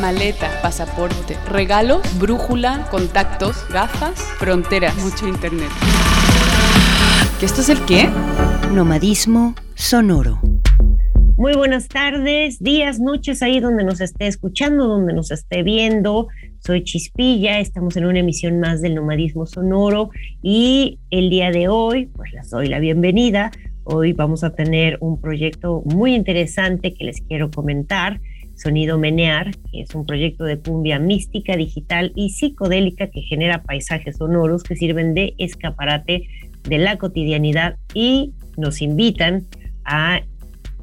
maleta, pasaporte, regalo, brújula, contactos, gafas, fronteras, mucho internet. ¿Que esto es el qué? Nomadismo sonoro. Muy buenas tardes, días, noches, ahí donde nos esté escuchando, donde nos esté viendo. Soy Chispilla, estamos en una emisión más del Nomadismo Sonoro y el día de hoy, pues les doy la bienvenida Hoy vamos a tener un proyecto muy interesante que les quiero comentar, Sonido Menear, que es un proyecto de cumbia mística, digital y psicodélica que genera paisajes sonoros que sirven de escaparate de la cotidianidad y nos invitan a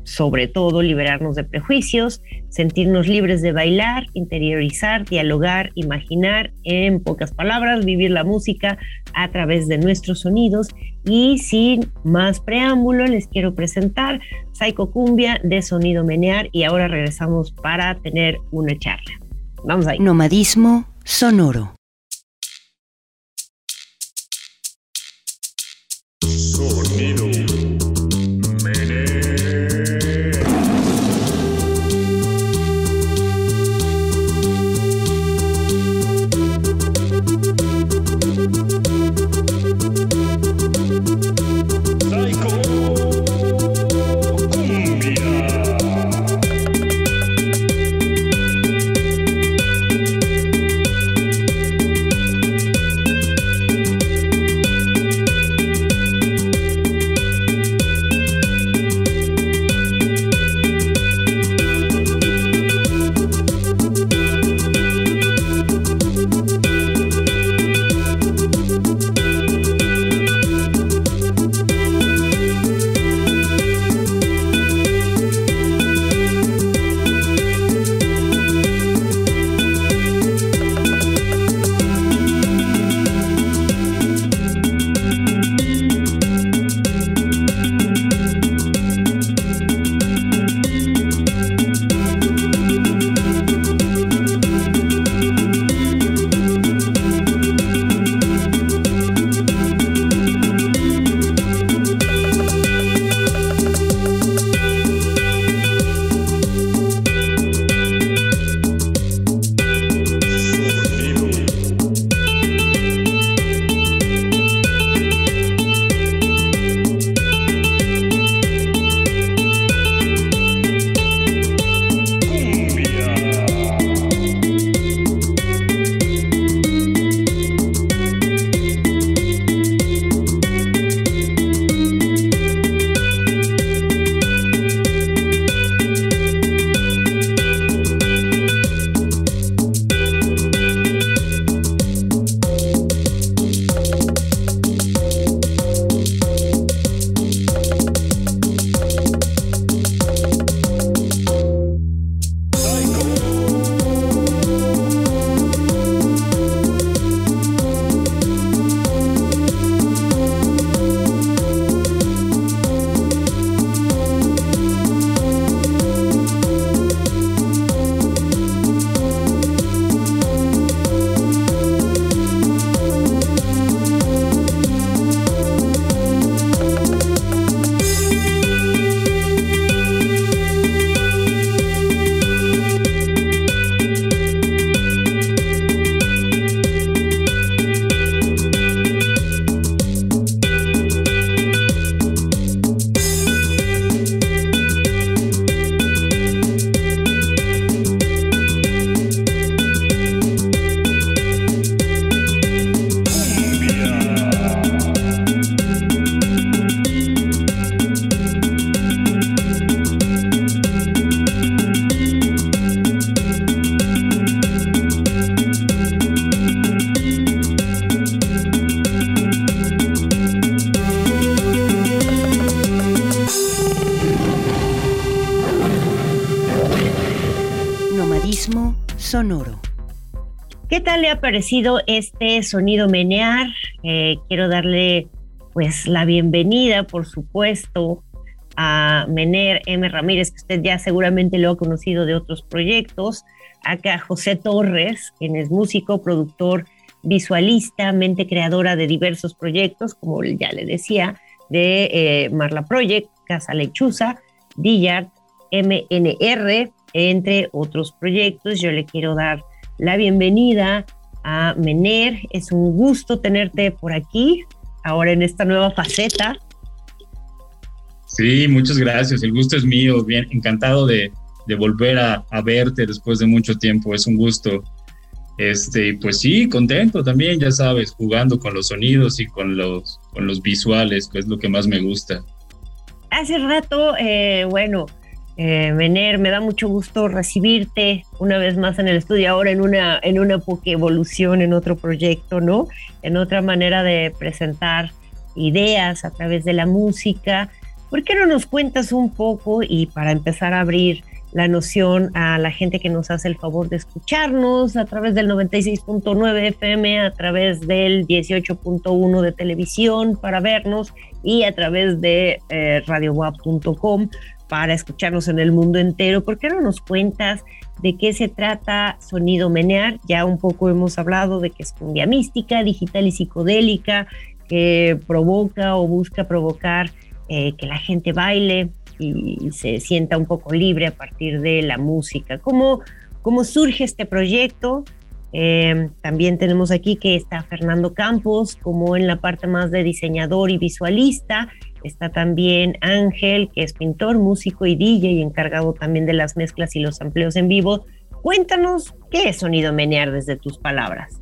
sobre todo liberarnos de prejuicios, sentirnos libres de bailar, interiorizar, dialogar, imaginar, en pocas palabras, vivir la música a través de nuestros sonidos. Y sin más preámbulo, les quiero presentar Psycho Cumbia de Sonido Menear y ahora regresamos para tener una charla. Vamos ahí. Nomadismo sonoro. Le ha parecido este sonido menear? Eh, quiero darle pues la bienvenida, por supuesto, a Mener M. Ramírez, que usted ya seguramente lo ha conocido de otros proyectos, acá José Torres, quien es músico, productor, visualista, mente creadora de diversos proyectos, como ya le decía, de eh, Marla Project, Casa Lechuza, Dillard, MNR, entre otros proyectos. Yo le quiero dar la bienvenida a Mener. Es un gusto tenerte por aquí, ahora en esta nueva faceta. Sí, muchas gracias. El gusto es mío. Bien, encantado de, volver a, verte después de mucho tiempo. Es un gusto. Este, pues sí, contento también, ya sabes, jugando con los sonidos y con los, con los visuales, que es lo que más me gusta. Hace rato, eh, bueno, eh, Mener, me da mucho gusto recibirte una vez más en el estudio, ahora en una, en una evolución, en otro proyecto, ¿no? En otra manera de presentar ideas a través de la música. ¿Por qué no nos cuentas un poco y para empezar a abrir la noción a la gente que nos hace el favor de escucharnos a través del 96.9 FM, a través del 18.1 de televisión para vernos y a través de eh, para escucharnos en el mundo entero. ¿Por qué no nos cuentas de qué se trata Sonido Menear? Ya un poco hemos hablado de que es cumbia mística, digital y psicodélica, que provoca o busca provocar eh, que la gente baile y se sienta un poco libre a partir de la música. ¿Cómo, cómo surge este proyecto? Eh, también tenemos aquí que está Fernando Campos como en la parte más de diseñador y visualista Está también Ángel, que es pintor, músico y DJ, encargado también de las mezclas y los amplios en vivo. Cuéntanos qué es Sonido Menear desde tus palabras.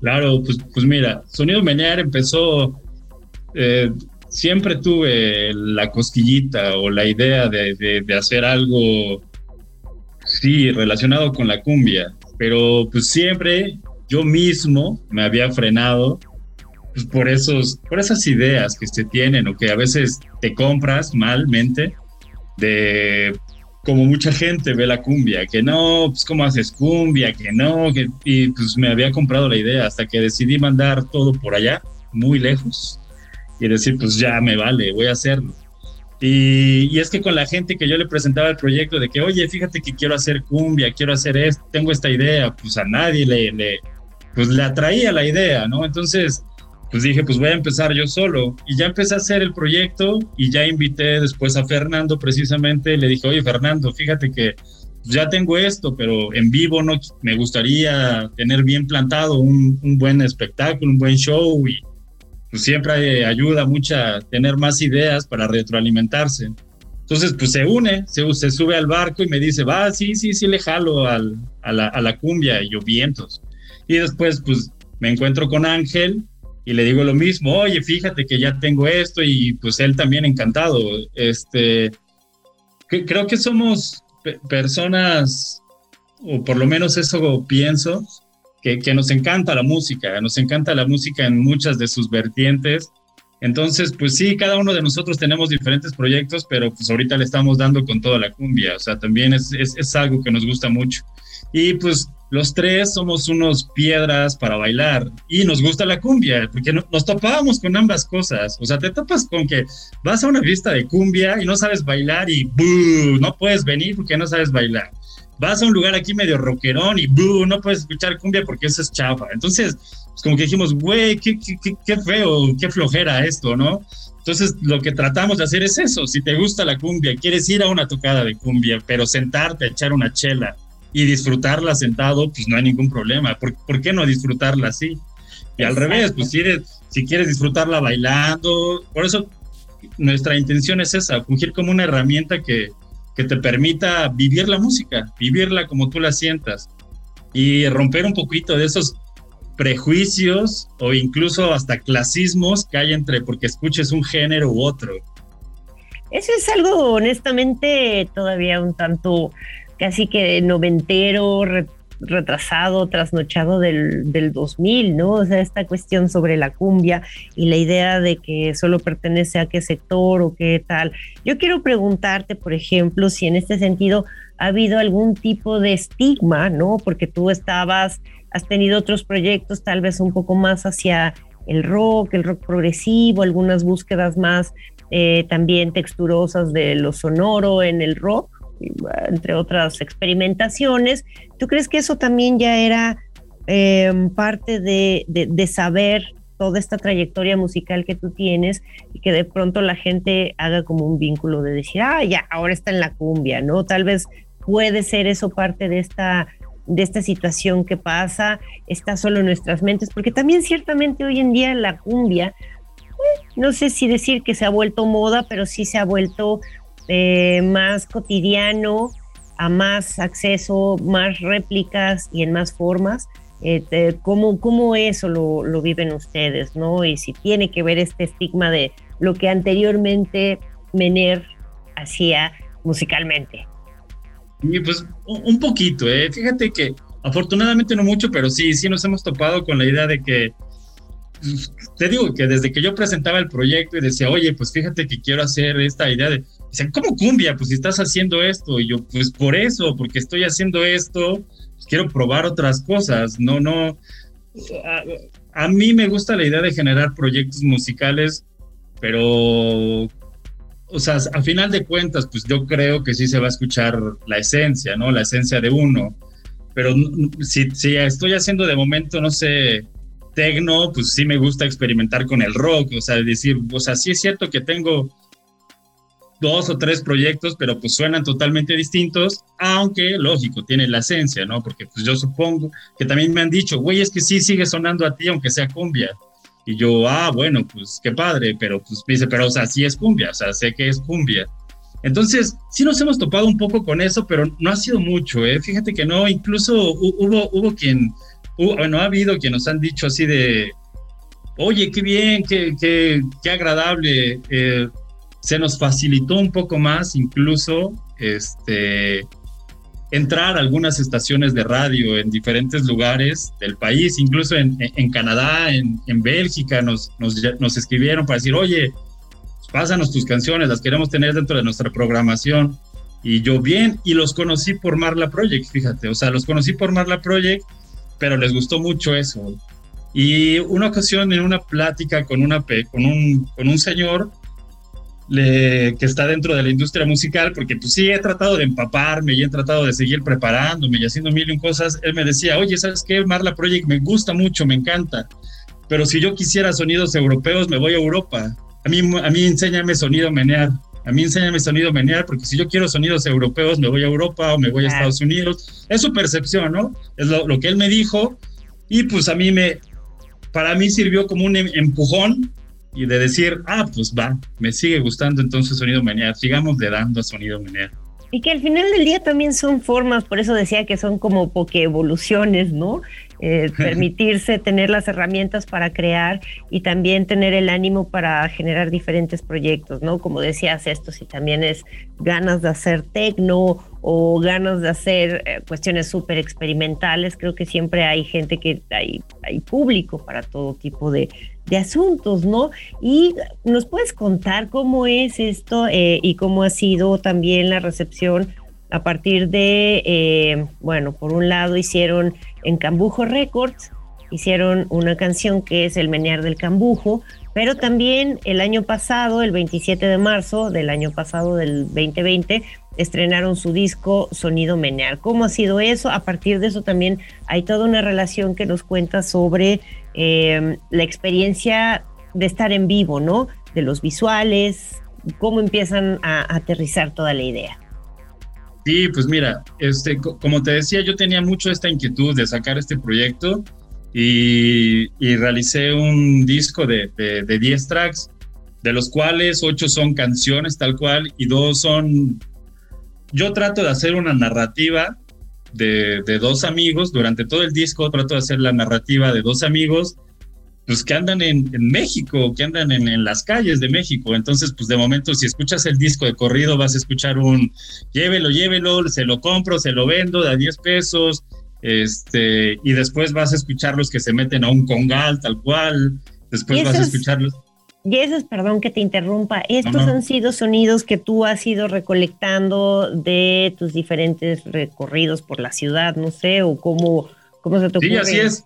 Claro, pues, pues mira, Sonido Menear empezó, eh, siempre tuve la cosquillita o la idea de, de hacer algo, sí, relacionado con la cumbia, pero pues siempre yo mismo me había frenado pues por, esos, por esas ideas que se tienen o que a veces te compras malmente de como mucha gente ve la cumbia, que no, pues cómo haces cumbia, que no, que, y pues me había comprado la idea hasta que decidí mandar todo por allá, muy lejos, y decir, pues ya me vale, voy a hacerlo. Y, y, es que con la gente que yo le presentaba el proyecto de que, oye, fíjate que quiero hacer cumbia, quiero hacer esto, tengo esta idea, pues a nadie le, le, pues le atraía la idea, ¿no? Entonces, pues dije, pues voy a empezar yo solo. Y ya empecé a hacer el proyecto y ya invité después a Fernando precisamente. Le dije, oye, Fernando, fíjate que ya tengo esto, pero en vivo no me gustaría tener bien plantado un, buen espectáculo, un buen show y pues siempre ayuda mucha tener más ideas para retroalimentarse. Entonces, pues se une, se, se sube al barco y me dice, va, sí, sí, sí, le jalo al, a, la, a la cumbia y yo vientos. Y después, pues me encuentro con Ángel y le digo lo mismo, oye, fíjate que ya tengo esto y pues él también encantado. Este, creo que somos personas, o por lo menos eso pienso, que, que, nos encanta la música, nos encanta la música en muchas de sus vertientes. Entonces, pues sí, cada uno de nosotros tenemos diferentes proyectos, pero pues ahorita le estamos dando con toda la cumbia, o sea, también es, es, es algo que nos gusta mucho. Y pues los tres somos unos piedras para bailar y nos gusta la cumbia, porque nos topábamos con ambas cosas. O sea, te topas con que vas a una fiesta de cumbia y no sabes bailar y no puedes venir porque no sabes bailar. Vas a un lugar aquí medio rockerón y no puedes escuchar cumbia porque eso es chafa. Entonces, pues como que dijimos, güey, qué, qué, qué feo, qué flojera esto, ¿no? Entonces, lo que tratamos de hacer es eso. Si te gusta la cumbia, quieres ir a una tocada de cumbia, pero sentarte a echar una chela y disfrutarla sentado, pues no hay ningún problema. ¿Por, ¿por qué no disfrutarla así? Y al revés, pues si, si quieres disfrutarla bailando, por eso nuestra intención es esa, fungir como una herramienta que, que te permita vivir la música, vivirla como tú la sientas y romper un poquito de esos prejuicios o incluso hasta clasismos que hay entre porque escuches un género u otro. Eso es algo honestamente todavía un tanto casi que noventero, retrasado, trasnochado del, del 2000, ¿no? O sea, esta cuestión sobre la cumbia y la idea de que solo pertenece a qué sector o qué tal. Yo quiero preguntarte, por ejemplo, si en este sentido ha habido algún tipo de estigma, ¿no? Porque tú estabas, has tenido otros proyectos tal vez un poco más hacia el rock, el rock progresivo, algunas búsquedas más eh, también texturosas de lo sonoro en el rock entre otras experimentaciones. ¿Tú crees que eso también ya era em, parte de, de, saber toda esta trayectoria musical que tú tienes y que de pronto la gente haga como un vínculo de decir, ah, ya, ahora está en la cumbia, ¿no? Tal vez puede ser eso parte de esta de esta situación que pasa, está solo en nuestras mentes, porque también ciertamente hoy en día la cumbia, eh, no sé si decir que se ha vuelto moda, pero sí se ha vuelto eh, más cotidiano, a más acceso, más réplicas y en más formas. Eh, ¿cómo, ¿Cómo eso lo, lo viven ustedes? ¿no? Y si tiene que ver este estigma de lo que anteriormente Mener hacía musicalmente. Y pues un poquito, ¿eh? Fíjate que afortunadamente no mucho, pero sí, sí nos hemos topado con la idea de que, pues, te digo que desde que yo presentaba el proyecto y decía, oye, pues fíjate que quiero hacer esta idea de, dicen, ¿cómo cumbia? Pues si estás haciendo esto, y yo, pues por eso, porque estoy haciendo esto, pues quiero probar otras cosas, no, no, a, a mí me gusta la idea de generar proyectos musicales, pero o sea, a final de cuentas, pues yo creo que sí se va a escuchar la esencia, ¿no? La esencia de uno. Pero si, si estoy haciendo de momento, no sé, tecno, pues sí me gusta experimentar con el rock, o sea, decir, o sea, sí es cierto que tengo dos o tres proyectos, pero pues suenan totalmente distintos, aunque lógico, tienen la esencia, ¿no? Porque pues yo supongo que también me han dicho, güey, es que sí sigue sonando a ti, aunque sea cumbia. Y yo, ah, bueno, pues qué padre, pero pues me dice, pero o sea, sí es cumbia, o sea, sé que es cumbia. Entonces, sí nos hemos topado un poco con eso, pero no ha sido mucho, ¿eh? Fíjate que no, incluso hubo, hubo quien, bueno, ha habido quien nos han dicho así de, oye, qué bien, qué, qué, qué agradable, eh, se nos facilitó un poco más incluso, este, entrar a algunas estaciones de radio en diferentes lugares del país, incluso en, en Canadá, en, en, Bélgica, nos, nos, nos, escribieron para decir, oye, pásanos tus canciones, las queremos tener dentro de nuestra programación. Y yo bien, y los conocí por Marla Project, fíjate, o sea, los conocí por Marla Project, pero les gustó mucho eso. Y una ocasión en una plática con, una, con, un, con un señor, que está dentro de la industria musical, porque pues sí, he tratado de empaparme y he tratado de seguir preparándome y haciendo mil y un cosas, él me decía, oye, ¿sabes qué? Marla Project me gusta mucho, me encanta, pero si yo quisiera sonidos europeos, me voy a Europa. A mí, a mí enséñame sonido menear. A mí enséñame sonido menear, porque si yo quiero sonidos europeos, me voy a Europa o me voy a Estados Unidos. Es su percepción, ¿no? Es lo, lo que él me dijo. Y pues a mí me, para mí sirvió como un em, empujón y de decir, ah, pues va, me sigue gustando entonces sonido menear, sigamos le dando a sonido menear. Y que al final del día también son formas, por eso decía que son como evoluciones, ¿no? Eh, permitirse tener las herramientas para crear y también tener el ánimo para generar diferentes proyectos, ¿no? Como decías esto, si también es ganas de hacer tecno o ganas de hacer eh, cuestiones súper experimentales, creo que siempre hay gente que hay, hay público para todo tipo de, de asuntos, ¿no? Y nos puedes contar cómo es esto eh, y cómo ha sido también la recepción a partir de, eh, bueno, por un lado hicieron en Cambujo Records, hicieron una canción que es El Menear del Cambujo, pero también el año pasado, el 27 de marzo del año pasado del 2020, estrenaron su disco Sonido Menear. ¿Cómo ha sido eso? A partir de eso también hay toda una relación que nos cuenta sobre eh, la experiencia de estar en vivo, ¿no? De los visuales, cómo empiezan a, aterrizar toda la idea. Sí, pues mira, este, como te decía, yo tenía mucho esta inquietud de sacar este proyecto y, realicé un disco de, de, 10 tracks, de los cuales 8 son canciones tal cual y 2 son... Yo trato de hacer una narrativa de, dos amigos, durante todo el disco trato de hacer la narrativa de dos amigos, pues que andan en, México, que andan en, las calles de México. Entonces, pues de momento, si escuchas el disco de corrido, vas a escuchar un llévelo, llévelo, se lo compro, se lo vendo de a 10 pesos, este, y después vas a escuchar los que se meten a un congal, tal cual, después vas a escucharlos. Y esos, perdón que te interrumpa, estos han sido sonidos que tú has ido recolectando de tus diferentes recorridos por la ciudad, no sé, o cómo, cómo se te ocurre. Sí, así es.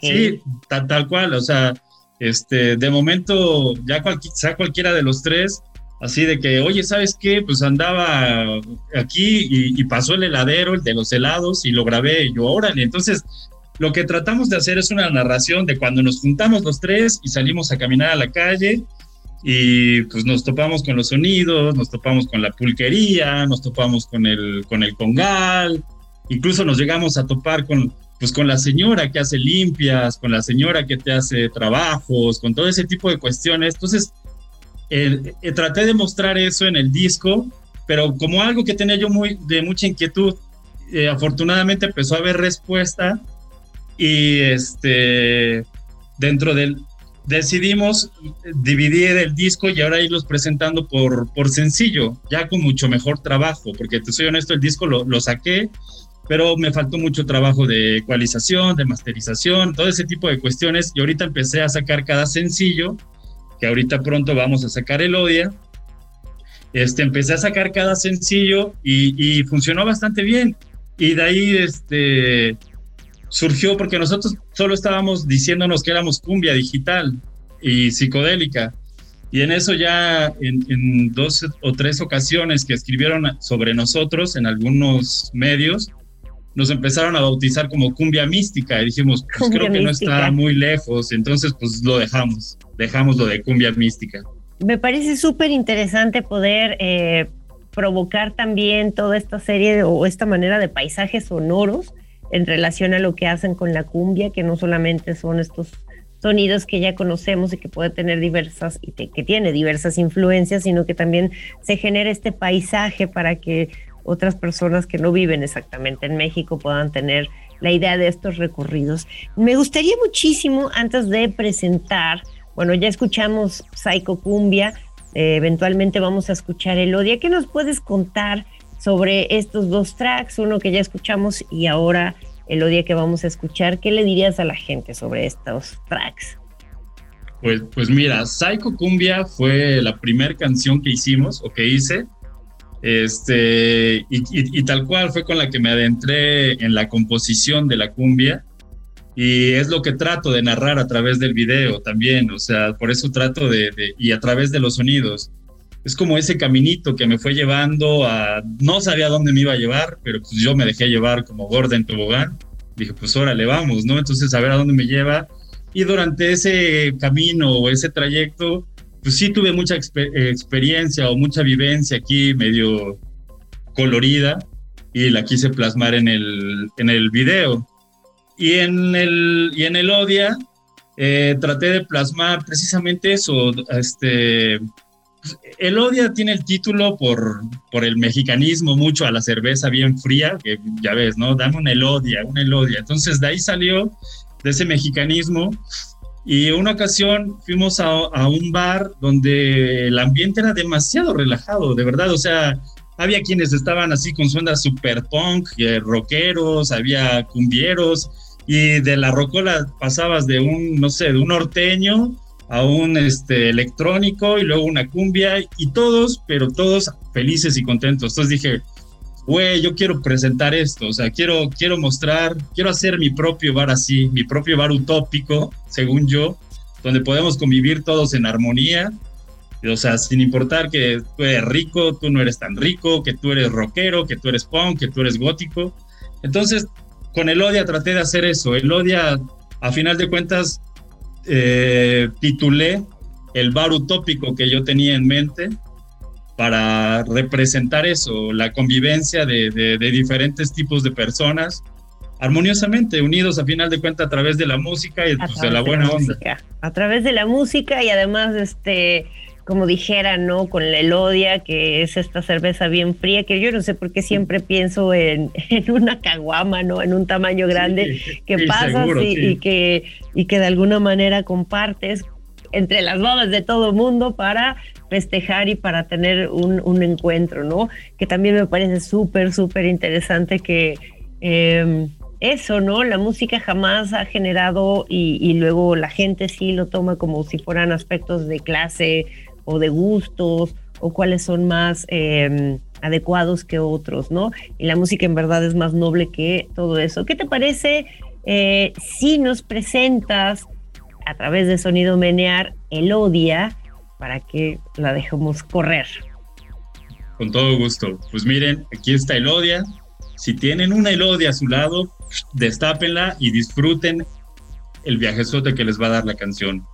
Sí, tal, tal, cual, o sea, este, de momento, ya sea cualquiera de los tres, así de que, oye, ¿sabes qué? Pues andaba aquí y, pasó el heladero, el de los helados, y lo grabé, yo, órale, entonces lo que tratamos de hacer es una narración de cuando nos juntamos los tres y salimos a caminar a la calle y pues nos topamos con los sonidos, nos topamos con la pulquería, nos topamos con el, con el congal, incluso nos llegamos a topar con, pues con la señora que hace limpias, con la señora que te hace trabajos, con todo ese tipo de cuestiones. Entonces, eh, traté de mostrar eso en el disco, pero como algo que tenía yo muy, de mucha inquietud, eh, afortunadamente empezó a haber respuesta y este, dentro del, decidimos dividir el disco y ahora irlos presentando por, por sencillo, ya con mucho mejor trabajo, porque te soy honesto, el disco lo, lo saqué, pero me faltó mucho trabajo de ecualización, de masterización, todo ese tipo de cuestiones, y ahorita empecé a sacar cada sencillo, que ahorita pronto vamos a sacar el Odia. Este, empecé a sacar cada sencillo y, y funcionó bastante bien. Y de ahí, este, surgió porque nosotros solo estábamos diciéndonos que éramos cumbia digital y psicodélica. Y en eso ya en, dos o tres ocasiones que escribieron sobre nosotros en algunos medios, nos empezaron a bautizar como cumbia mística y dijimos, pues creo que no está muy lejos, entonces pues lo dejamos, dejamos lo de cumbia mística. Me parece súper interesante poder eh, provocar también toda esta serie o esta manera de paisajes sonoros en relación a lo que hacen con la cumbia, que no solamente son estos sonidos que ya conocemos y que puede tener diversas y que, tiene diversas influencias, sino que también se genera este paisaje para que otras personas que no viven exactamente en México puedan tener la idea de estos recorridos. Me gustaría muchísimo, antes de presentar, bueno, ya escuchamos Psycho Cumbia, eh, eventualmente vamos a escuchar el Odia. ¿Qué nos puedes contar sobre estos dos tracks, uno que ya escuchamos y ahora el odia que vamos a escuchar. ¿Qué le dirías a la gente sobre estos tracks? Pues, pues mira, Psycho Cumbia fue la primera canción que hicimos o que hice. Este, y, tal cual fue con la que me adentré en la composición de la cumbia. Y es lo que trato de narrar a través del video también. O sea, por eso trato de y a través de los sonidos es como ese caminito que me fue llevando a, no sabía dónde me iba a llevar, pero pues yo me dejé llevar como gorda en tobogán. Dije, pues órale, vamos, ¿no? Entonces a ver a dónde me lleva. Y durante ese camino o ese trayecto, pues sí tuve mucha experiencia o mucha vivencia aquí medio colorida y la quise plasmar en el, en el video. Y en el, y en el Odia eh, traté de plasmar precisamente eso, este, el Odia tiene el título por, por el mexicanismo mucho a la cerveza bien fría, que ya ves, ¿no? Dame un Elodia, un Elodia. Entonces de ahí salió, de ese mexicanismo. Y una ocasión fuimos a, un bar donde el ambiente era demasiado relajado, de verdad. O sea, había quienes estaban así con su onda super punk, eh, rockeros, había cumbieros. Y de la rocola pasabas de un, no sé, de un norteño a un este, electrónico y luego una cumbia y todos, pero todos felices y contentos. Entonces dije, güey, yo quiero presentar esto, o sea, quiero, quiero mostrar, quiero hacer mi propio bar así, mi propio bar utópico, según yo, donde podemos convivir todos en armonía, o sea, sin importar que tú eres rico, tú no eres tan rico, que tú eres rockero, que tú eres punk, que tú eres gótico. Entonces, con el Odia traté de hacer eso. El Odia, a final de cuentas, eh, titulé el bar utópico que yo tenía en mente para representar eso, la convivencia de, diferentes tipos de personas, armoniosamente unidos a final de cuentas a través de la música y pues, de la buena onda. A través de la música y además, este, como dijera, ¿no? Con la Elodia, que es esta cerveza bien fría, que yo no sé por qué siempre pienso en, una caguama, ¿no? En un tamaño grande que pasas y, que, y que de alguna manera compartes entre las bodas de todo mundo para festejar y para tener un, encuentro, ¿no? Que también me parece súper, súper interesante que em, eso, ¿no? La música jamás ha generado y, y, luego la gente sí lo toma como si fueran aspectos de clase o de gustos o cuáles son más em, adecuados que otros, ¿no? Y la música en verdad es más noble que todo eso. ¿Qué te parece eh, si nos presentas a través de Sonido Menear el Odia para que la dejemos correr? Con todo gusto. Pues miren, aquí está el Odia. Si tienen una Elodia a su lado, destápenla y disfruten el viajezote que les va a dar la canción.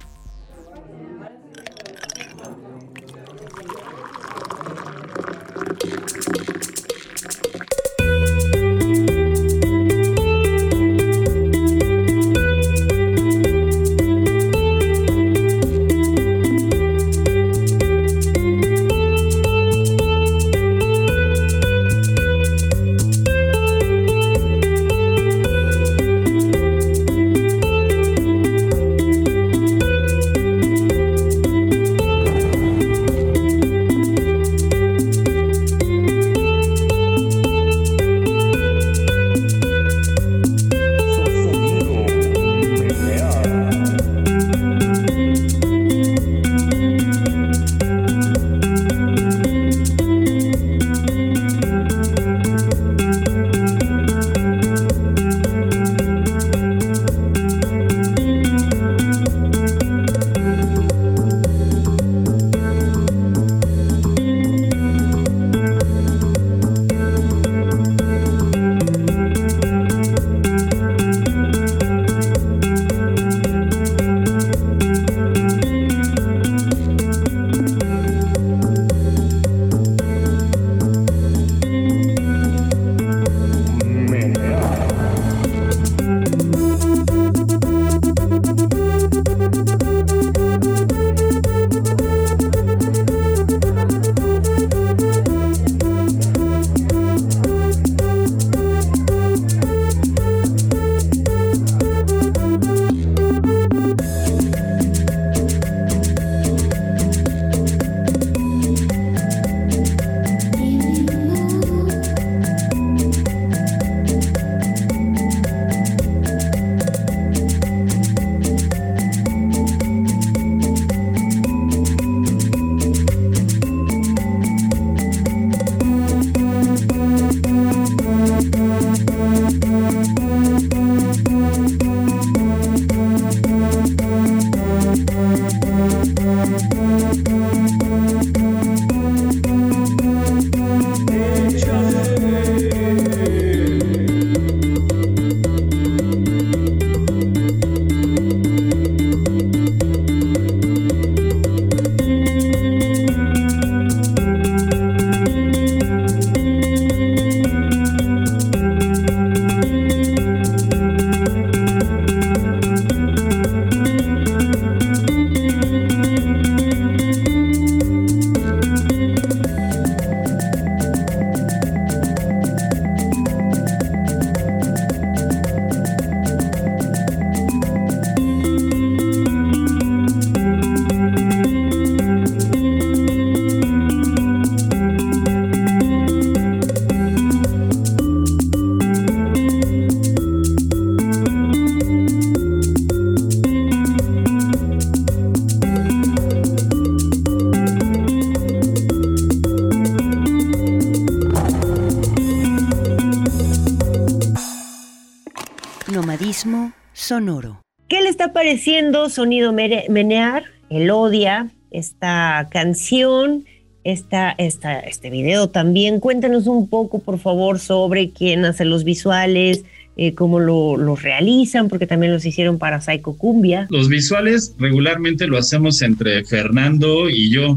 Pareciendo Sonido Menear? Elodia, esta canción, esta, esta, este video también. Cuéntanos un poco, por favor, sobre quién hace los visuales, eh, cómo lo, realizan, porque también los hicieron para Psycho Cumbia. Los visuales regularmente lo hacemos entre Fernando y yo.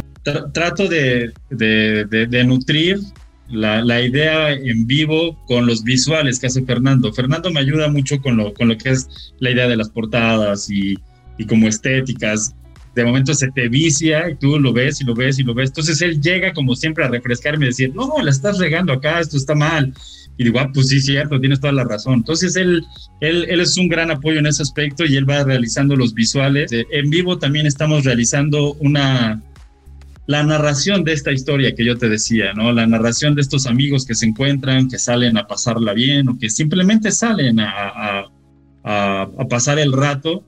trato de, de nutrir la, idea en vivo con los visuales que hace Fernando. Fernando me ayuda mucho con lo, con lo que es la idea de las portadas y, y como estéticas. De momento se te vicia y tú lo ves y lo ves y lo ves. Entonces él llega como siempre a refrescarme y decir, no, la estás regando acá, esto está mal. Y digo, ah, pues sí, cierto, tienes toda la razón. Entonces él, él, él es un gran apoyo en ese aspecto y él va realizando los visuales. En vivo también estamos realizando una, la narración de esta historia que yo te decía, ¿no? La narración de estos amigos que se encuentran, que salen a pasarla bien o que simplemente salen a, a, pasar el rato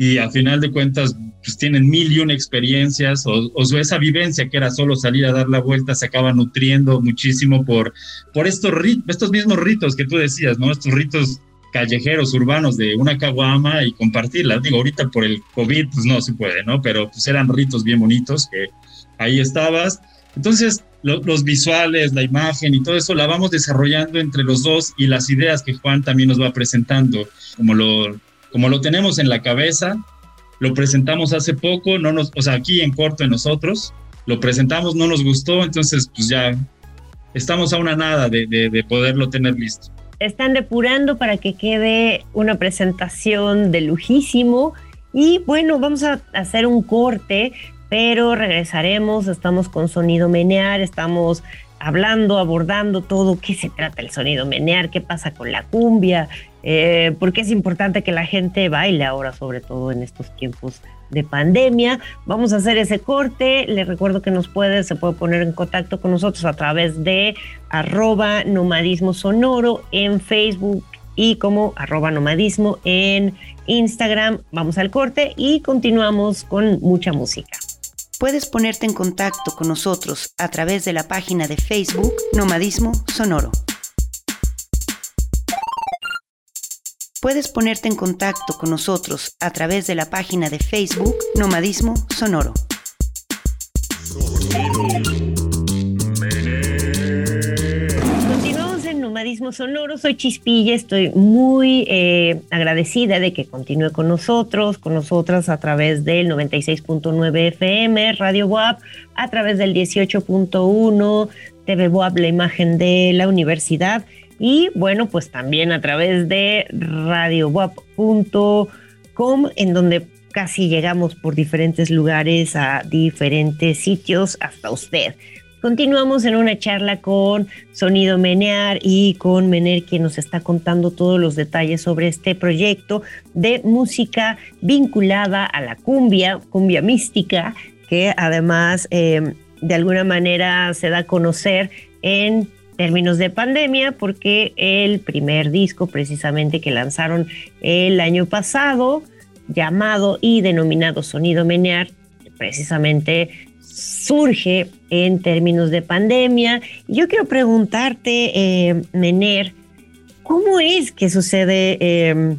y a final de cuentas pues tienen mil y una experiencias o, o, esa vivencia que era solo salir a dar la vuelta se acaba nutriendo muchísimo por, por estos, estos mismos ritos que tú decías, ¿no? Estos ritos callejeros urbanos de una caguama y compartirla. Digo, ahorita por el COVID pues no se puede, ¿no? Pero pues eran ritos bien bonitos que ahí estabas. Entonces, los visuales, la imagen y todo eso la vamos desarrollando entre los dos y las ideas que Juan también nos va presentando, como lo, como lo tenemos en la cabeza, lo presentamos hace poco, no nos, o sea, aquí en corto de nosotros, lo presentamos, no nos gustó, entonces pues ya estamos a una nada de, de poderlo tener listo. Están depurando para que quede una presentación de lujísimo. Y bueno, vamos a hacer un corte pero regresaremos, estamos con sonido menear, estamos hablando, abordando todo, qué se trata el sonido menear, qué pasa con la cumbia, eh, por qué es importante que la gente baile ahora, sobre todo en estos tiempos de pandemia. Vamos a hacer ese corte. Les recuerdo que nos puede, se puede poner en contacto con nosotros a través de arroba nomadismo sonoro en Facebook y como arroba nomadismo en Instagram. Vamos al corte y continuamos con mucha música. Puedes ponerte en contacto con nosotros a través de la página de Facebook Nomadismo Sonoro. Puedes ponerte en contacto con nosotros a través de la página de Facebook Nomadismo Sonoro. Sonoro. Soy Chispilla, estoy muy eh, agradecida de que continúe con nosotros, con nosotras a través del 96.9 FM, Radio WAP, a través del 18.1, TV WAP, la imagen de la universidad, y bueno, pues también a través de radiowap.com, en donde casi llegamos por diferentes lugares a diferentes sitios hasta usted. Continuamos en una charla con Sonido Menear y con Mener, quien nos está contando todos los detalles sobre este proyecto de música vinculada a la cumbia, cumbia mística, que además em, de alguna manera se da a conocer en términos de pandemia, porque el primer disco precisamente que lanzaron el año pasado, llamado y denominado Sonido Menear, precisamente surge en términos de pandemia. Yo quiero preguntarte, eh, Mener, ¿cómo es que sucede, eh,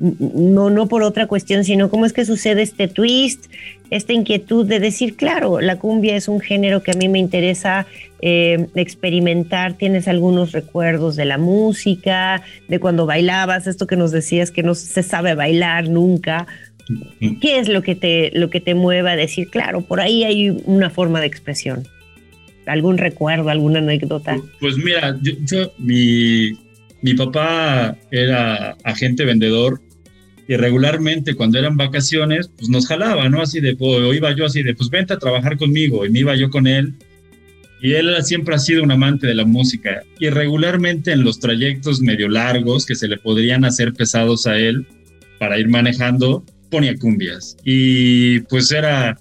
no, no por otra cuestión, sino cómo es que sucede este twist, esta inquietud de decir, claro, la cumbia es un género que a mí me interesa eh, experimentar, tienes algunos recuerdos de la música, de cuando bailabas, esto que nos decías que no se sabe bailar nunca, ¿Qué es lo que te, lo que te mueve a decir, claro, por ahí hay una forma de expresión? ¿Algún recuerdo, alguna anécdota? Pues mira, yo, mi, mi papá era agente vendedor y regularmente cuando eran vacaciones, pues nos jalaba, ¿no? Así de, o iba yo así de, pues vente a trabajar conmigo y me iba yo con él. Y él siempre ha sido un amante de la música y regularmente en los trayectos medio largos que se le podrían hacer pesados a él para ir manejando, ponía cumbias. Y pues era,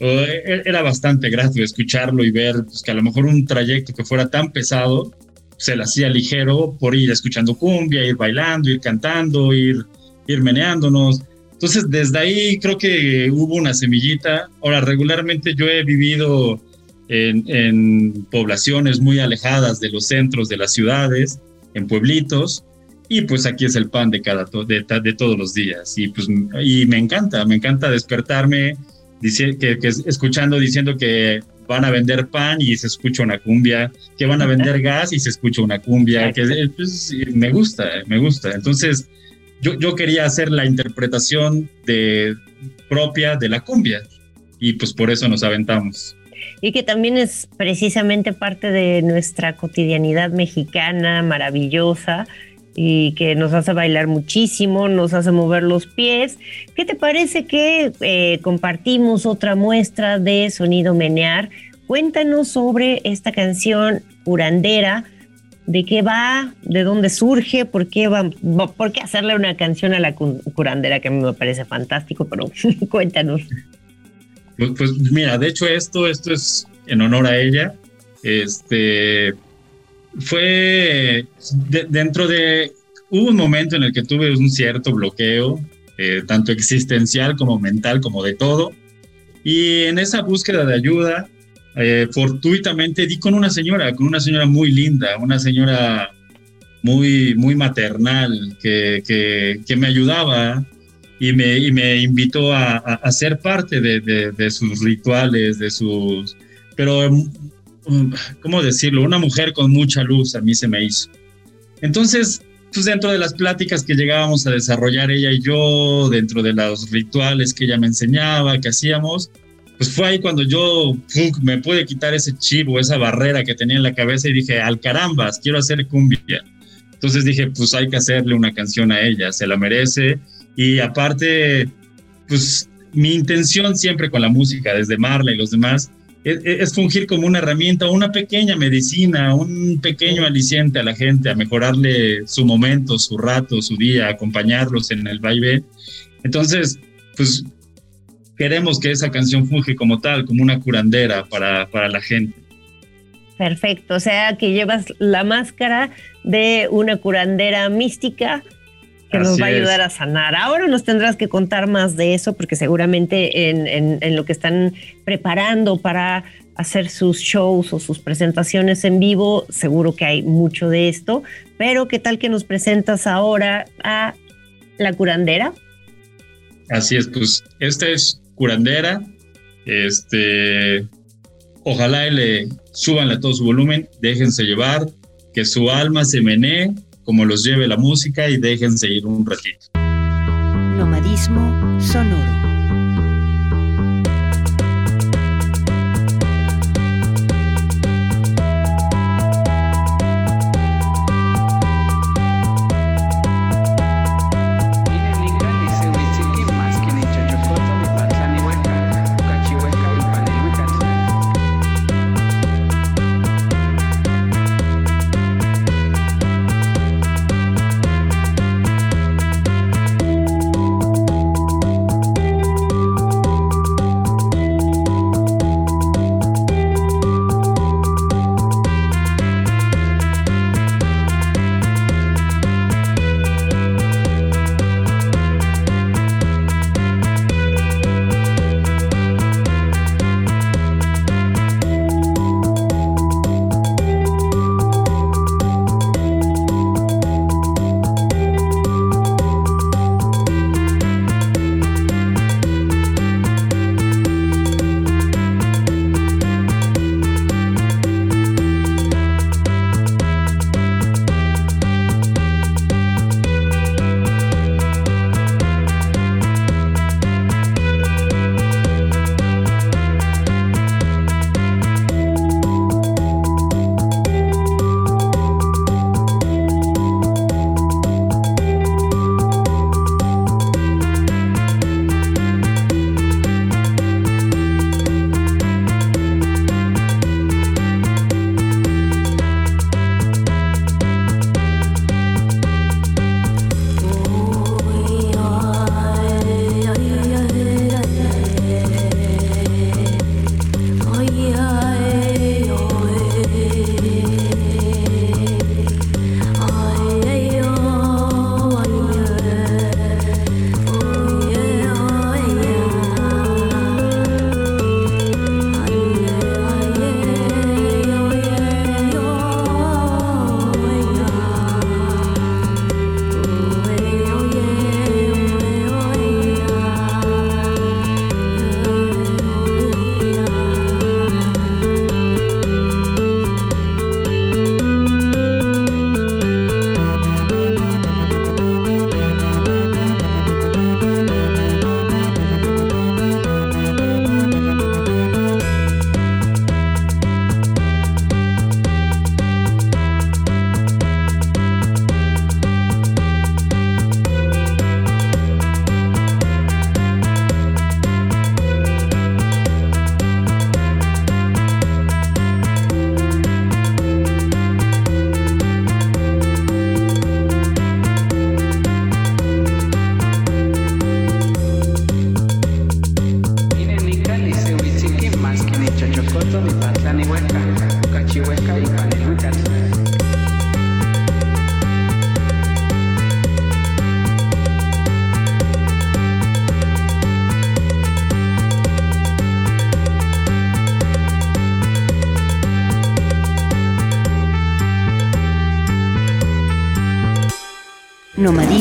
e-, era bastante grato escucharlo y ver pues, que a lo mejor un trayecto que fuera tan pesado se le hacía ligero por ir escuchando cumbia, ir bailando, ir cantando, ir, ir meneándonos. Entonces, desde ahí creo que hubo una semillita. Ahora, regularmente yo he vivido en, en poblaciones muy alejadas de los centros de las ciudades, en pueblitos, y pues aquí es el pan de cada de, de todos los días y pues y me encanta me encanta despertarme que, que, escuchando diciendo que van a vender pan y se escucha una cumbia que van a vender gas y se escucha una cumbia que pues, me gusta me gusta entonces yo, yo quería hacer la interpretación de propia de la cumbia y pues por eso nos aventamos y que también es precisamente parte de nuestra cotidianidad mexicana maravillosa y que nos hace bailar muchísimo, nos hace mover los pies. ¿Qué te parece que eh, compartimos otra muestra de sonido menear? Cuéntanos sobre esta canción curandera, de qué va, de dónde surge, por qué, va, por qué hacerle una canción a la curandera, que a mí me parece fantástico, pero cuéntanos. Pues, pues, mira, de hecho esto, esto es en honor a ella. Este, fue dentro de, hubo un momento en el que tuve un cierto bloqueo, eh, tanto existencial como mental, como de todo. Y en esa búsqueda de ayuda, eh, fortuitamente di con una señora, con una señora muy linda, una señora muy, muy maternal, que, que, me ayudaba y me, y me invitó a, a, ser parte de, de, de, sus rituales, de sus... Pero ¿cómo decirlo? Una mujer con mucha luz a mí se me hizo. Entonces, pues dentro de las pláticas que llegábamos a desarrollar ella y yo, dentro de los rituales que ella me enseñaba, que hacíamos, pues fue ahí cuando yo me pude quitar ese chivo, esa barrera que tenía en la cabeza y dije, al carambas, quiero hacer cumbia. Entonces dije, pues hay que hacerle una canción a ella, se la merece. Y aparte, pues mi intención siempre con la música, desde Marla y los demás, es, fungir como una herramienta, una pequeña medicina, un pequeño aliciente a la gente, a mejorarle su momento, su rato, su día, acompañarlos en el baile. Entonces, pues queremos que esa canción funge como tal, como una curandera para, para la gente. Perfecto, o sea que llevas la máscara de una curandera mística que nos va a ayudar a sanar. Ahora nos tendrás que contar más de eso porque seguramente en, en, lo que están preparando para hacer sus shows o sus presentaciones en vivo, seguro que hay mucho de esto, pero ¿qué tal que nos presentas ahora a la curandera? Así es, pues esta es curandera, este, ojalá le suban a todo su volumen, déjense llevar, que su alma se menee como los lleve la música y déjense ir un ratito. Nomadismo sonoro.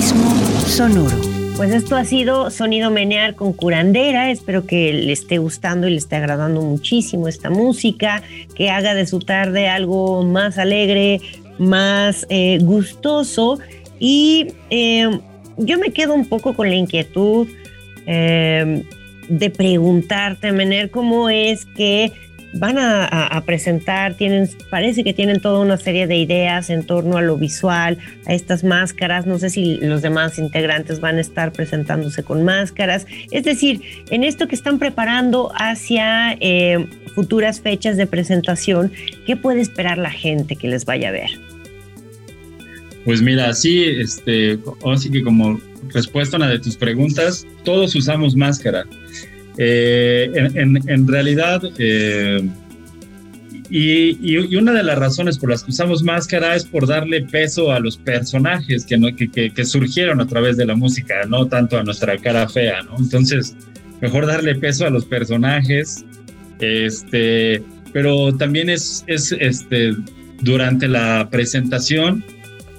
Sonoro. Pues esto ha sido Sonido Menear con Curandera. Espero que le esté gustando y le esté agradando muchísimo esta música, que haga de su tarde algo más alegre, más eh, gustoso. Y eh, yo me quedo un poco con la inquietud eh, de preguntarte, Mener, cómo es que van a, presentar, tienen, parece que tienen toda una serie de ideas en torno a lo visual, a estas máscaras. No sé si los demás integrantes van a estar presentándose con máscaras. Es decir, en esto que están preparando hacia eh, futuras fechas de presentación, ¿qué puede esperar la gente que les vaya a ver? Pues mira, sí, este, así que como respuesta a una de tus preguntas, todos usamos máscara. Eh, en, realidad, eh, y, una de las razones por las que usamos máscara es por darle peso a los personajes que, no, que, que, surgieron a través de la música, no tanto a nuestra cara fea, ¿no? Entonces, mejor darle peso a los personajes, este, pero también es, es este, durante la presentación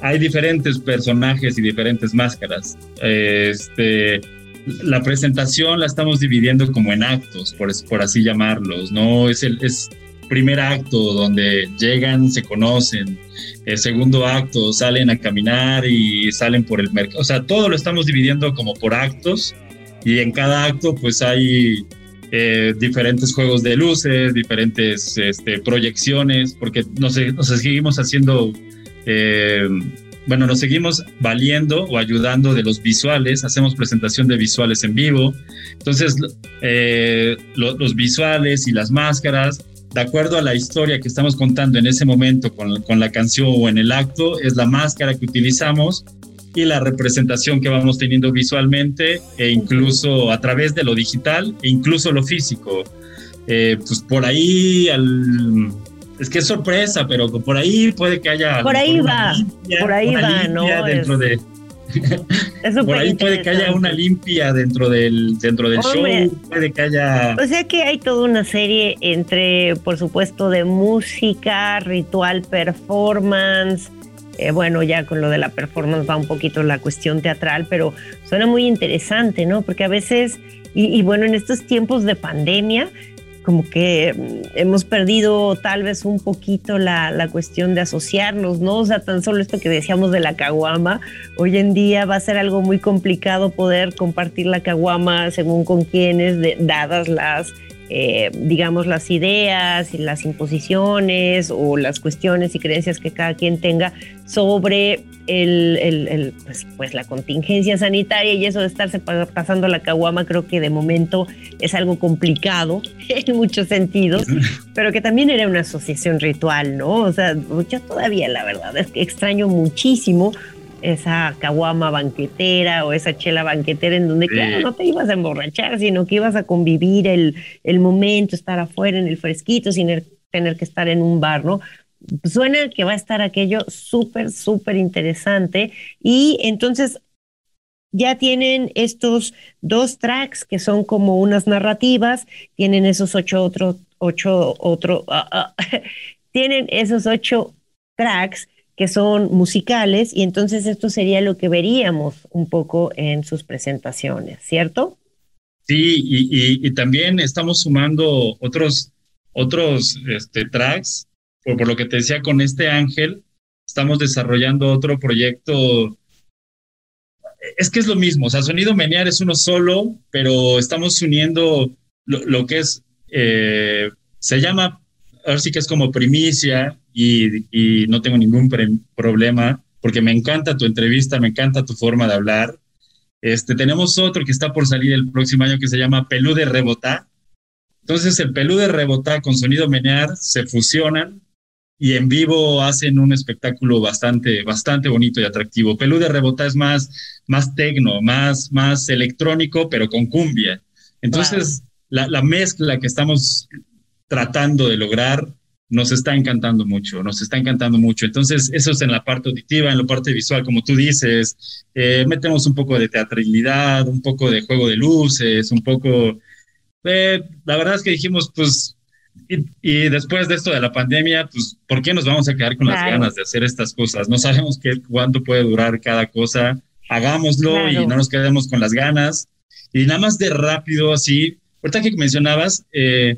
hay diferentes personajes y diferentes máscaras. Este, la presentación la estamos dividiendo como en actos, por, así llamarlos, ¿no? Es el es primer acto donde llegan, se conocen, el segundo acto salen a caminar y salen por el mercado, o sea, todo lo estamos dividiendo como por actos y en cada acto pues hay eh, diferentes juegos de luces, diferentes este, proyecciones, porque nos, nos seguimos haciendo... Eh, bueno, nos seguimos valiendo o ayudando de los visuales, hacemos presentación de visuales en vivo. Entonces, eh, los visuales y las máscaras, de acuerdo a la historia que estamos contando en ese momento con, con la canción o en el acto, es la máscara que utilizamos y la representación que vamos teniendo visualmente e incluso a través de lo digital e incluso lo físico. Eh, pues por ahí al es que es sorpresa, pero por ahí puede que haya. Por ahí va, por ahí va, ¿no? Dentro de. por ahí puede que haya una limpia dentro del dentro del show, puede que haya. O sea que hay toda una serie entre, por supuesto, de música, ritual, performance. Eh, bueno, ya con lo de la performance va un poquito la cuestión teatral, pero suena muy interesante, ¿no? Porque a veces, y bueno, en estos tiempos de pandemia, como que mm, hemos perdido tal vez un poquito la, la, cuestión de asociarnos, ¿no? O sea, tan solo esto que decíamos de la caguama, hoy en día va a ser algo muy complicado poder compartir la caguama según con quienes, dadas las eh, digamos, las ideas y las imposiciones o las cuestiones y creencias que cada quien tenga sobre el, pues, pues, la contingencia sanitaria y eso de estarse pasando la caguama creo que de momento es algo complicado en muchos sentidos, pero que también era una asociación ritual, ¿no? O sea, yo todavía la verdad es que extraño muchísimo esa caguama banquetera o esa chela banquetera en donde, claro, no te ibas a emborrachar, sino que ibas a convivir el, el momento, estar afuera en el fresquito sin er, tener que estar en un bar, ¿no? Suena que va a estar aquello súper, súper interesante. Y entonces ya tienen estos dos tracks que son como unas narrativas, tienen esos ocho otros, ocho otro, ah, ah, tienen esos ocho tracks que son musicales y entonces esto sería lo que veríamos un poco en sus presentaciones, ¿cierto? Sí, y, también estamos sumando otros, otros este, tracks, por, por, lo que te decía con este ángel, estamos desarrollando otro proyecto. Es que es lo mismo, o sea, Sonido Menear es uno solo, pero estamos uniendo lo, que es, eh, se llama, ahora sí que es como primicia, y, no tengo ningún problema porque me encanta tu entrevista, me encanta tu forma de hablar. Este, tenemos otro que está por salir el próximo año que se llama Pelú de Rebotá. Entonces el Pelú de Rebotá con sonido menear se fusionan y en vivo hacen un espectáculo bastante, bastante bonito y atractivo. Pelú de Rebotá es más, más tecno, más, más electrónico, pero con cumbia. Entonces la, la mezcla que estamos tratando de lograr nos está encantando mucho, nos está encantando mucho. Entonces, eso es en la parte auditiva, en la parte visual, como tú dices, eh, metemos un poco de teatralidad, un poco de juego de luces, un poco... Eh, la verdad es que dijimos, pues, y, después de esto de la pandemia, pues, ¿por qué nos vamos a quedar con las ganas de hacer estas cosas? No sabemos qué, cuánto puede durar cada cosa. hagámoslo y no nos quedemos con las ganas. Y nada más de rápido, así, ahorita que mencionabas, eh,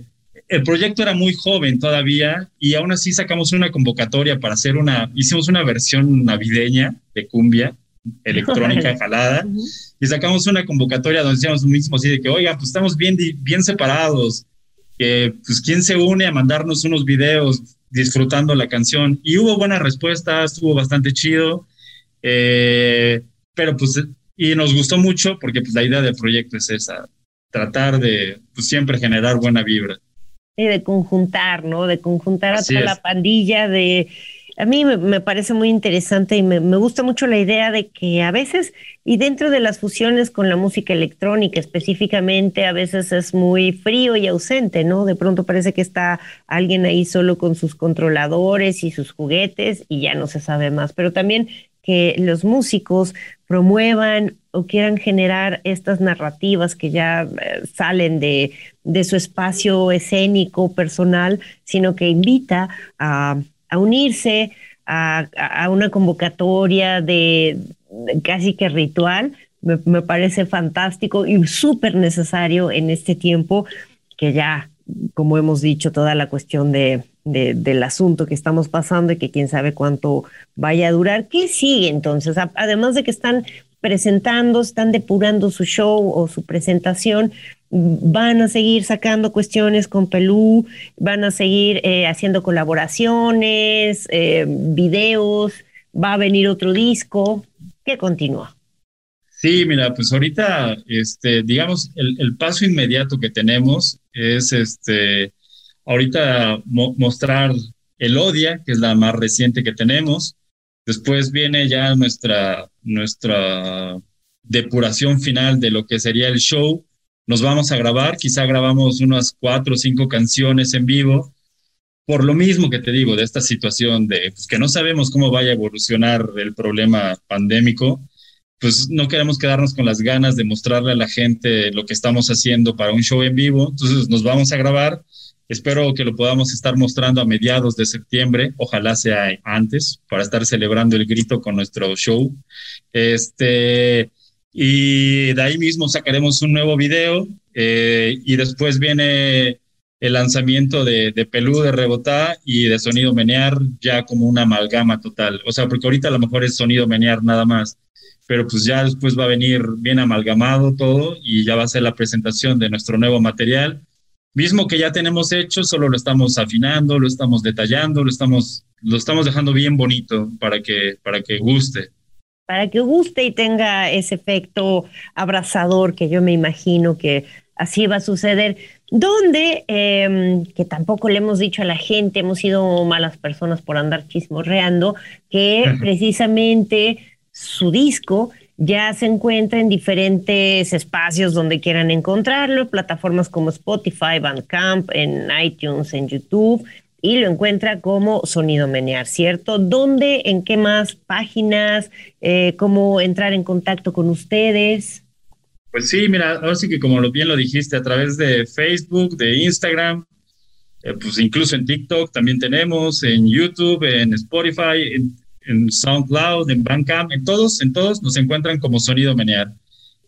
el proyecto era muy joven todavía y aún así sacamos una convocatoria para hacer una, hicimos una versión navideña de cumbia electrónica jalada y sacamos una convocatoria donde decíamos lo mismo así de que, oiga, pues estamos bien, bien separados, que pues quién se une a mandarnos unos videos disfrutando la canción y hubo buenas respuestas, estuvo bastante chido, eh, pero pues y nos gustó mucho porque pues la idea del proyecto es esa, tratar de pues, siempre generar buena vibra. Y de conjuntar, ¿no? De conjuntar a toda la pandilla, de... A mí me, parece muy interesante y me, me, gusta mucho la idea de que a veces, y dentro de las fusiones con la música electrónica específicamente, a veces es muy frío y ausente, ¿no? De pronto parece que está alguien ahí solo con sus controladores y sus juguetes y ya no se sabe más. Pero también que los músicos promuevan o quieran generar estas narrativas que ya eh, salen de, de, su espacio escénico personal, sino que invita a, a unirse a, a, una convocatoria de, casi que ritual. Me, me parece fantástico y súper necesario en este tiempo que ya, como hemos dicho, toda la cuestión de del asunto que estamos pasando y que quién sabe cuánto vaya a durar. ¿Qué sigue entonces? además de que están presentando, están depurando su show o su presentación, van a seguir sacando cuestiones con Pelú, van a seguir eh, haciendo colaboraciones, eh, videos, va a venir otro disco. ¿Qué continúa? Sí, mira, pues ahorita, este, digamos, el, paso inmediato que tenemos es este ahorita mostrar el Odia, que es la más reciente que tenemos. Después viene ya nuestra, nuestra depuración final de lo que sería el show. Nos vamos a grabar, quizá grabamos unas cuatro o cinco canciones en vivo. Por lo mismo que te digo, de esta situación de pues, que no sabemos cómo vaya a evolucionar el problema pandémico, pues no queremos quedarnos con las ganas de mostrarle a la gente lo que estamos haciendo para un show en vivo. Entonces nos vamos a grabar Espero que lo podamos estar mostrando a mediados de septiembre, ojalá sea antes, para estar celebrando el grito con nuestro show. Este, y de ahí mismo sacaremos un nuevo video eh, y después viene el lanzamiento de, de Pelú, de Rebotá y de Sonido Menear ya como una amalgama total. O sea, porque ahorita a lo mejor es Sonido Menear nada más, pero pues ya después va a venir bien amalgamado todo y ya va a ser la presentación de nuestro nuevo material mismo que ya tenemos hecho, solo lo estamos afinando, lo estamos detallando, lo estamos, lo estamos dejando bien bonito para que, para que guste. Para que guste y tenga ese efecto abrazador que yo me imagino que así va a suceder. Donde, em, que tampoco le hemos dicho a la gente, hemos sido malas personas por andar chismorreando, que precisamente su disco ya se encuentra en diferentes espacios donde quieran encontrarlo, plataformas como Spotify, Bandcamp, en iTunes, en YouTube, y lo encuentra como Sonido Menear, ¿cierto? ¿Dónde, en qué más páginas, eh, cómo entrar en contacto con ustedes? Pues sí, mira, ahora sí que como bien lo dijiste, a través de Facebook, de Instagram, eh, pues incluso en TikTok también tenemos, en YouTube, en Spotify, en, en SoundCloud, en Bandcamp, en todos, en todos nos encuentran como Sonido Menear.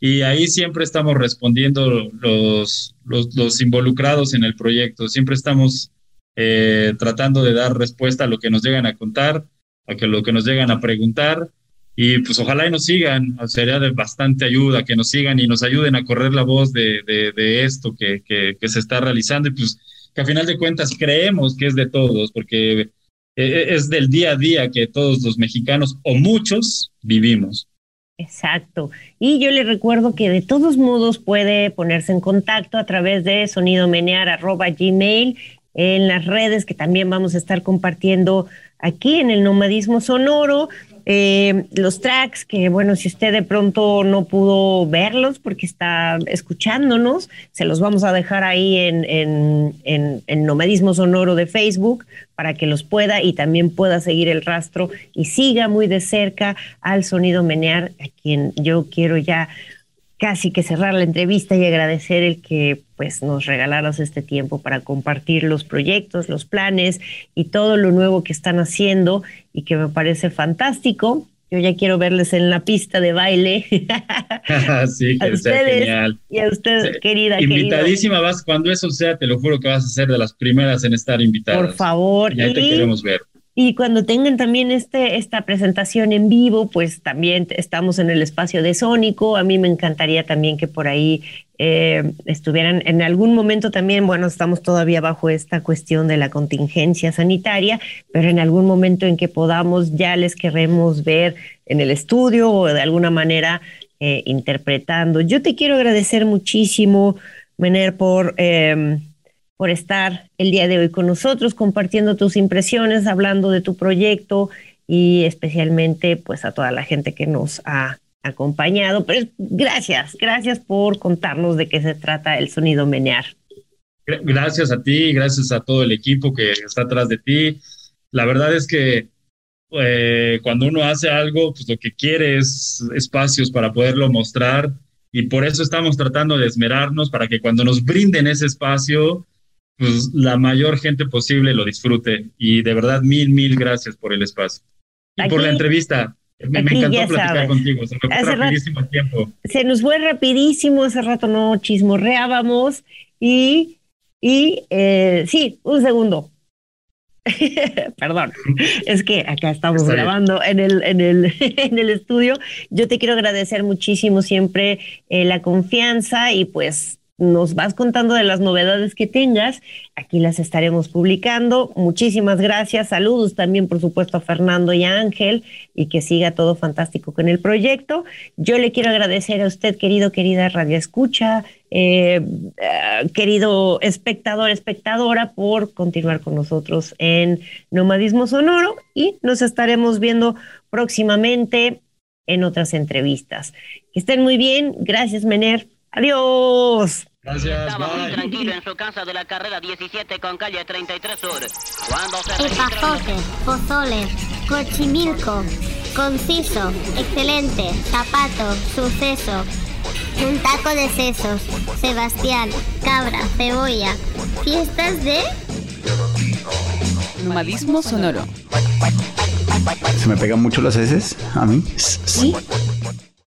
Y ahí siempre estamos respondiendo los, los, involucrados en el proyecto. Siempre estamos eh, tratando de dar respuesta a lo que nos llegan a contar, a que lo que nos llegan a preguntar. Y pues ojalá y nos sigan, sería de bastante ayuda que nos sigan y nos ayuden a correr la voz de, de, esto que, que, que se está realizando y pues que a final de cuentas creemos que es de todos, porque e, e, es del día a día que todos los mexicanos o muchos vivimos. Exacto. Y yo le recuerdo que de todos modos puede ponerse en contacto a través de sonidomenear.gmail en las redes que también vamos a estar compartiendo aquí en el Nomadismo Sonoro. Eh, los tracks, que bueno, si usted de pronto no pudo verlos porque está escuchándonos, se los vamos a dejar ahí en, en, en, Nomadismo Sonoro de Facebook para que los pueda y también pueda seguir el rastro y siga muy de cerca al sonido menear, a quien yo quiero ya casi que cerrar la entrevista y agradecer el que pues nos regalaras este tiempo para compartir los proyectos, los planes y todo lo nuevo que están haciendo y que me parece fantástico. Yo ya quiero verles en la pista de baile. sí, que sea genial. Y a usted, querida. Invitadísima vas, cuando eso sea, te lo juro que vas a ser de las primeras en estar invitada. Por favor. Ya te queremos ver. Y cuando tengan también este, esta presentación en vivo, pues también estamos en el espacio de Sónico. A mí me encantaría también que por ahí eh, estuvieran en algún momento también, bueno, estamos todavía bajo esta cuestión de la contingencia sanitaria, pero en algún momento en que podamos, ya les queremos ver en el estudio o de alguna manera eh, interpretando. Yo te quiero agradecer muchísimo, Mener, por... Eh, por estar el día de hoy con nosotros, compartiendo tus impresiones, hablando de tu proyecto y especialmente pues a toda la gente que nos ha acompañado. Pero gracias, gracias por contarnos de qué se trata el sonido menear. Gracias a ti, gracias a todo el equipo que está atrás de ti. La verdad es que eh, cuando uno hace algo, pues lo que quiere es espacios para poderlo mostrar y por eso estamos tratando de esmerarnos para que cuando nos brinden ese espacio, pues la mayor gente posible lo disfrute. Y de verdad, mil, mil gracias por el espacio. Y por la entrevista. Me, encantó platicar contigo. Se nos fue rapidísimo el tiempo. Se nos fue rapidísimo, hace rato no chismorreábamos. Y, y eh, sí, un segundo. Perdón, es que acá estamos grabando en el, en, el, en el estudio. Yo te quiero agradecer muchísimo siempre eh, la confianza y pues nos vas contando de las novedades que tengas. Aquí las estaremos publicando. Muchísimas gracias. Saludos también, por supuesto, a Fernando y a Ángel y que siga todo fantástico con el proyecto. Yo le quiero agradecer a usted, querido, querida Radio Escucha, eh, eh, querido espectador, espectadora, por continuar con nosotros en Nomadismo Sonoro y nos estaremos viendo próximamente en otras entrevistas. Que estén muy bien. Gracias, Mener. Adiós. Gracias. Estaba muy tranquilo en su casa de la carrera 17 con calle 33 Sur. Cuando se Epazote, pozole, cochimilco, conciso, excelente, zapato, suceso, un taco de sesos, Sebastián, cabra, cebolla, fiestas de... Nomadismo sonoro. ¿Se me pegan mucho las heces a mí? Sí.